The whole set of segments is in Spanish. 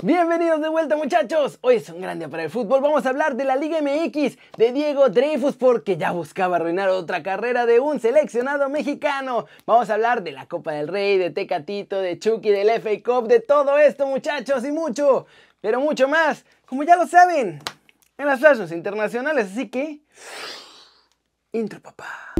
Bienvenidos de vuelta muchachos, hoy es un gran día para el fútbol, vamos a hablar de la Liga MX, de Diego Dreyfus porque ya buscaba arruinar otra carrera de un seleccionado mexicano, vamos a hablar de la Copa del Rey, de Tecatito, de Chucky, del FA Cup, de todo esto muchachos y mucho, pero mucho más, como ya lo saben, en las flashes internacionales, así que... Intro papá.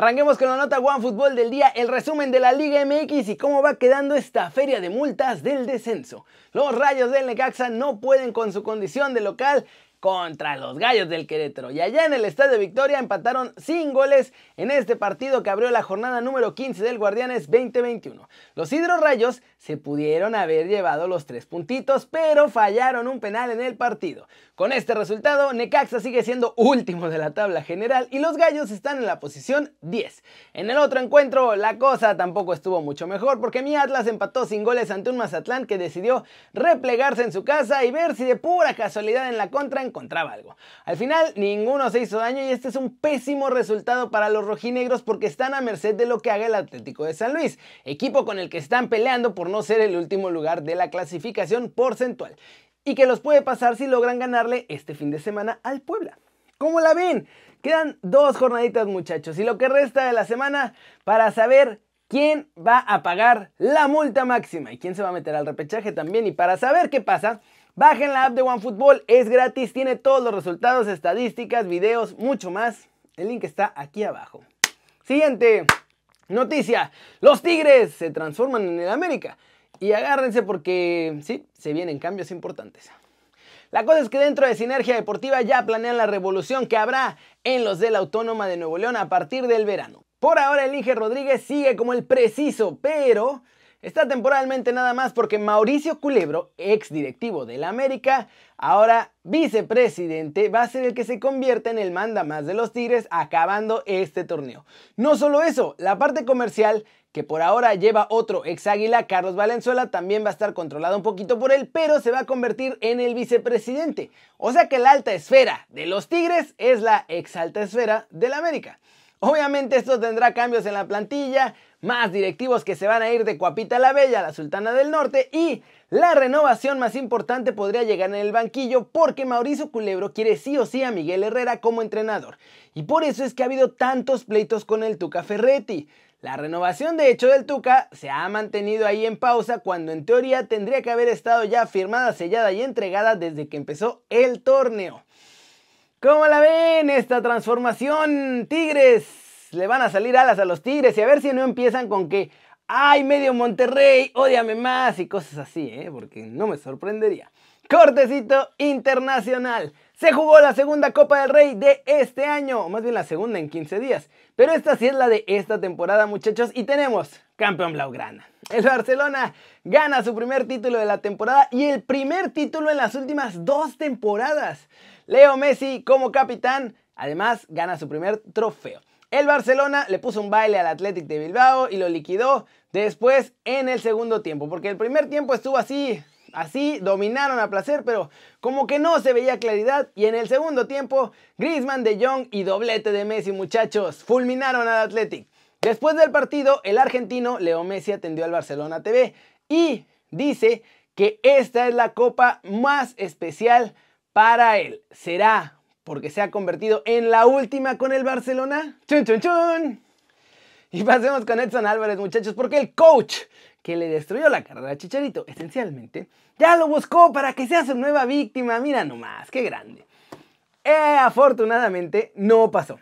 Arranquemos con la nota One Fútbol del día, el resumen de la Liga MX y cómo va quedando esta feria de multas del descenso. Los rayos del Necaxa no pueden con su condición de local contra los Gallos del Querétaro. Y allá en el Estadio Victoria empataron sin goles en este partido que abrió la jornada número 15 del Guardianes 2021. Los Rayos se pudieron haber llevado los tres puntitos, pero fallaron un penal en el partido. Con este resultado, Necaxa sigue siendo último de la tabla general y los Gallos están en la posición 10. En el otro encuentro, la cosa tampoco estuvo mucho mejor porque mi Atlas empató sin goles ante un Mazatlán que decidió replegarse en su casa y ver si de pura casualidad en la contra encontraba algo. Al final, ninguno se hizo daño y este es un pésimo resultado para los rojinegros porque están a merced de lo que haga el Atlético de San Luis, equipo con el que están peleando por no ser el último lugar de la clasificación porcentual y que los puede pasar si logran ganarle este fin de semana al Puebla. ¿Cómo la ven? Quedan dos jornaditas muchachos y lo que resta de la semana para saber quién va a pagar la multa máxima y quién se va a meter al repechaje también y para saber qué pasa Bajen la app de OneFootball, es gratis, tiene todos los resultados, estadísticas, videos, mucho más. El link está aquí abajo. Siguiente noticia, los Tigres se transforman en el América. Y agárrense porque sí, se vienen cambios importantes. La cosa es que dentro de Sinergia Deportiva ya planean la revolución que habrá en los de la Autónoma de Nuevo León a partir del verano. Por ahora el Inge Rodríguez sigue como el preciso, pero Está temporalmente nada más porque Mauricio Culebro, ex directivo de la América, ahora vicepresidente, va a ser el que se convierta en el manda más de los Tigres acabando este torneo. No solo eso, la parte comercial que por ahora lleva otro ex águila, Carlos Valenzuela, también va a estar controlado un poquito por él, pero se va a convertir en el vicepresidente. O sea que la alta esfera de los Tigres es la ex alta esfera de la América. Obviamente esto tendrá cambios en la plantilla, más directivos que se van a ir de Cuapita la Bella, la Sultana del Norte y la renovación más importante podría llegar en el banquillo porque Mauricio Culebro quiere sí o sí a Miguel Herrera como entrenador. Y por eso es que ha habido tantos pleitos con el Tuca Ferretti. La renovación de hecho del Tuca se ha mantenido ahí en pausa cuando en teoría tendría que haber estado ya firmada, sellada y entregada desde que empezó el torneo. ¿Cómo la ven esta transformación, Tigres? Le van a salir alas a los Tigres y a ver si no empiezan con que, ay, medio Monterrey, odiame más y cosas así, ¿eh? porque no me sorprendería. Cortecito internacional. Se jugó la segunda Copa del Rey de este año, o más bien la segunda en 15 días. Pero esta sí es la de esta temporada, muchachos, y tenemos campeón Blaugrana. El Barcelona gana su primer título de la temporada y el primer título en las últimas dos temporadas. Leo Messi como capitán, además gana su primer trofeo. El Barcelona le puso un baile al Athletic de Bilbao y lo liquidó después en el segundo tiempo, porque el primer tiempo estuvo así, así, dominaron a placer, pero como que no se veía claridad y en el segundo tiempo Griezmann de Jong y doblete de Messi, muchachos, fulminaron al Athletic. Después del partido, el argentino Leo Messi atendió al Barcelona TV y dice que esta es la copa más especial para él. Será porque se ha convertido en la última con el Barcelona. ¡Chun, chun, chun! Y pasemos con Edson Álvarez, muchachos, porque el coach que le destruyó la carrera a Chicharito, esencialmente, ya lo buscó para que sea su nueva víctima. Mira nomás, qué grande. Eh, afortunadamente, no pasó.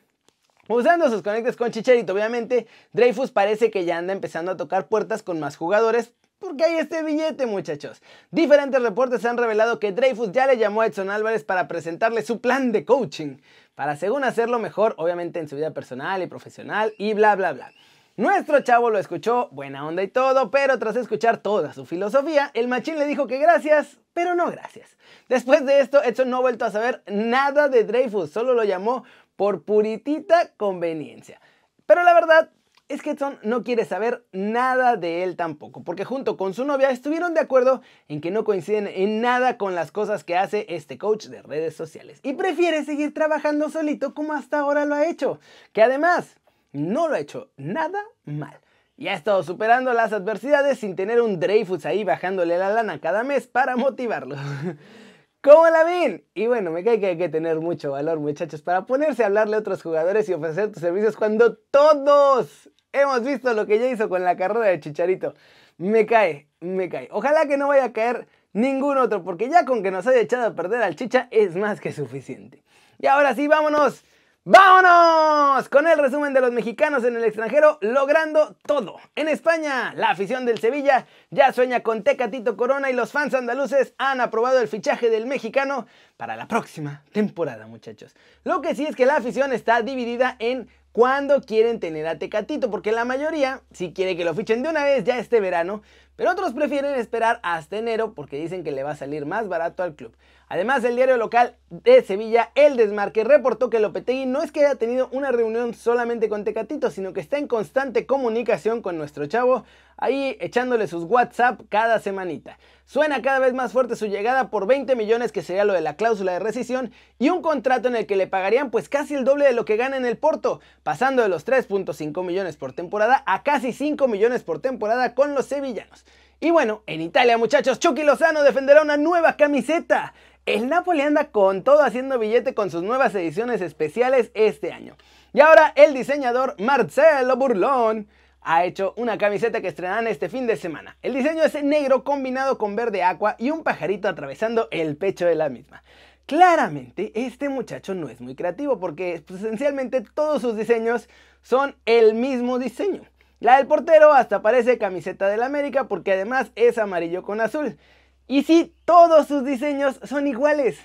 Usando sus conectes con Chicharito, obviamente, Dreyfus parece que ya anda empezando a tocar puertas con más jugadores porque hay este billete, muchachos. Diferentes reportes han revelado que Dreyfus ya le llamó a Edson Álvarez para presentarle su plan de coaching, para según hacerlo mejor, obviamente en su vida personal y profesional y bla bla bla. Nuestro chavo lo escuchó, buena onda y todo, pero tras escuchar toda su filosofía, el machín le dijo que gracias, pero no gracias. Después de esto, Edson no ha vuelto a saber nada de Dreyfus, solo lo llamó por puritita conveniencia. Pero la verdad, es que Edson no quiere saber nada de él tampoco, porque junto con su novia estuvieron de acuerdo en que no coinciden en nada con las cosas que hace este coach de redes sociales y prefiere seguir trabajando solito como hasta ahora lo ha hecho, que además no lo ha hecho nada mal. Y ha estado superando las adversidades sin tener un Dreyfus ahí bajándole la lana cada mes para motivarlo. ¿Cómo la ven? Y bueno, me cae que hay que tener mucho valor, muchachos, para ponerse a hablarle a otros jugadores y ofrecer tus servicios cuando todos hemos visto lo que ya hizo con la carrera de Chicharito. Me cae, me cae. Ojalá que no vaya a caer ningún otro, porque ya con que nos haya echado a perder al Chicha es más que suficiente. Y ahora sí, vámonos ¡Vámonos! Con el resumen de los mexicanos en el extranjero logrando todo. En España, la afición del Sevilla ya sueña con Tecatito Corona y los fans andaluces han aprobado el fichaje del mexicano para la próxima temporada, muchachos. Lo que sí es que la afición está dividida en cuándo quieren tener a Tecatito, porque la mayoría sí quiere que lo fichen de una vez ya este verano, pero otros prefieren esperar hasta enero porque dicen que le va a salir más barato al club. Además, el diario local de Sevilla, El Desmarque, reportó que Lopetegui no es que haya tenido una reunión solamente con Tecatito, sino que está en constante comunicación con nuestro chavo, ahí echándole sus WhatsApp cada semanita. Suena cada vez más fuerte su llegada por 20 millones, que sería lo de la cláusula de rescisión, y un contrato en el que le pagarían pues casi el doble de lo que gana en el Porto, pasando de los 3.5 millones por temporada a casi 5 millones por temporada con los sevillanos. Y bueno, en Italia muchachos, Chucky Lozano defenderá una nueva camiseta. El Napoli anda con todo haciendo billete con sus nuevas ediciones especiales este año. Y ahora el diseñador Marcelo Burlón ha hecho una camiseta que estrenarán este fin de semana. El diseño es negro combinado con verde agua y un pajarito atravesando el pecho de la misma. Claramente, este muchacho no es muy creativo porque pues, esencialmente todos sus diseños son el mismo diseño. La del portero hasta parece camiseta del América porque además es amarillo con azul. Y sí, todos sus diseños son iguales.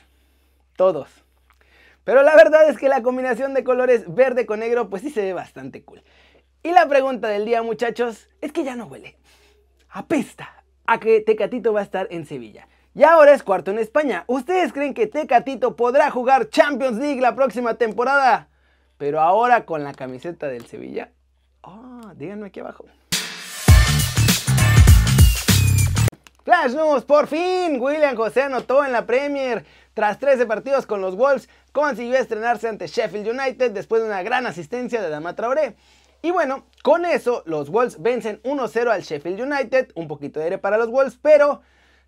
Todos. Pero la verdad es que la combinación de colores verde con negro pues sí se ve bastante cool. Y la pregunta del día muchachos es que ya no huele. Apesta a que Tecatito va a estar en Sevilla. Y ahora es cuarto en España. ¿Ustedes creen que Tecatito podrá jugar Champions League la próxima temporada? Pero ahora con la camiseta del Sevilla. Díganme aquí abajo. Flash News, por fin, William José anotó en la Premier. Tras 13 partidos con los Wolves, consiguió estrenarse ante Sheffield United después de una gran asistencia de Dama Traoré. Y bueno, con eso los Wolves vencen 1-0 al Sheffield United, un poquito de aire para los Wolves, pero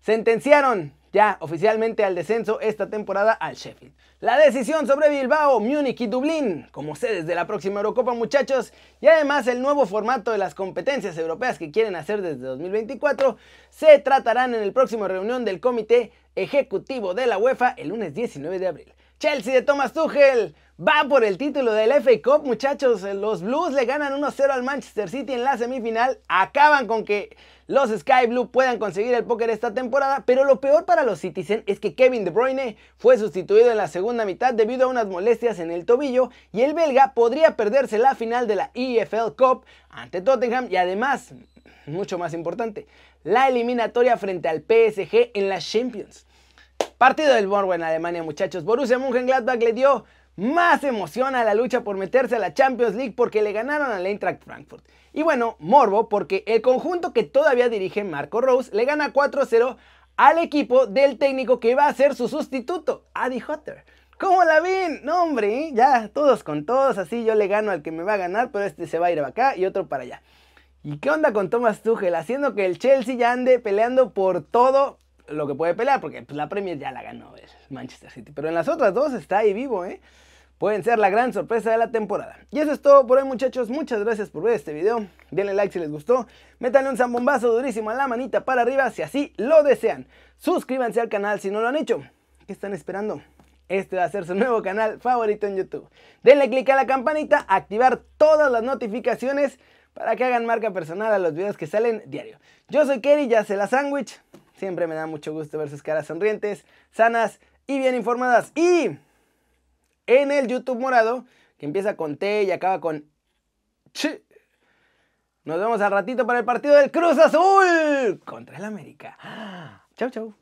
sentenciaron ya oficialmente al descenso esta temporada al Sheffield. La decisión sobre Bilbao, Múnich y Dublín como sedes de la próxima Eurocopa muchachos y además el nuevo formato de las competencias europeas que quieren hacer desde 2024 se tratarán en el próximo reunión del Comité Ejecutivo de la UEFA el lunes 19 de abril. Chelsea de Thomas Tuchel va por el título del FA Cup, muchachos. Los Blues le ganan 1-0 al Manchester City en la semifinal. Acaban con que los Sky Blue puedan conseguir el póker esta temporada, pero lo peor para los Citizen es que Kevin De Bruyne fue sustituido en la segunda mitad debido a unas molestias en el tobillo y el belga podría perderse la final de la EFL Cup ante Tottenham y además, mucho más importante, la eliminatoria frente al PSG en la Champions. Partido del Morbo en Alemania, muchachos. Borussia Mönchengladbach le dio más emoción a la lucha por meterse a la Champions League porque le ganaron al Eintracht Frankfurt. Y bueno, morbo porque el conjunto que todavía dirige Marco Rose le gana 4-0 al equipo del técnico que va a ser su sustituto, Adi Hutter. ¿Cómo la ven? No, hombre, ¿eh? ya todos con todos, así yo le gano al que me va a ganar, pero este se va a ir acá y otro para allá. ¿Y qué onda con Thomas Tuchel? Haciendo que el Chelsea ya ande peleando por todo lo que puede pelear, porque pues, la Premier ya la ganó el Manchester City. Pero en las otras dos está ahí vivo, ¿eh? Pueden ser la gran sorpresa de la temporada. Y eso es todo por hoy muchachos, muchas gracias por ver este video, denle like si les gustó, métanle un zambombazo durísimo a la manita para arriba si así lo desean, suscríbanse al canal si no lo han hecho, ¿qué están esperando? Este va a ser su nuevo canal favorito en YouTube. Denle click a la campanita, activar todas las notificaciones para que hagan marca personal a los videos que salen diario. Yo soy Kerry, ya sé la sándwich, siempre me da mucho gusto ver sus caras sonrientes, sanas y bien informadas. Y en el YouTube morado, que empieza con T y acaba con Ch. Nos vemos al ratito para el partido del Cruz Azul contra el América. Chau, chau.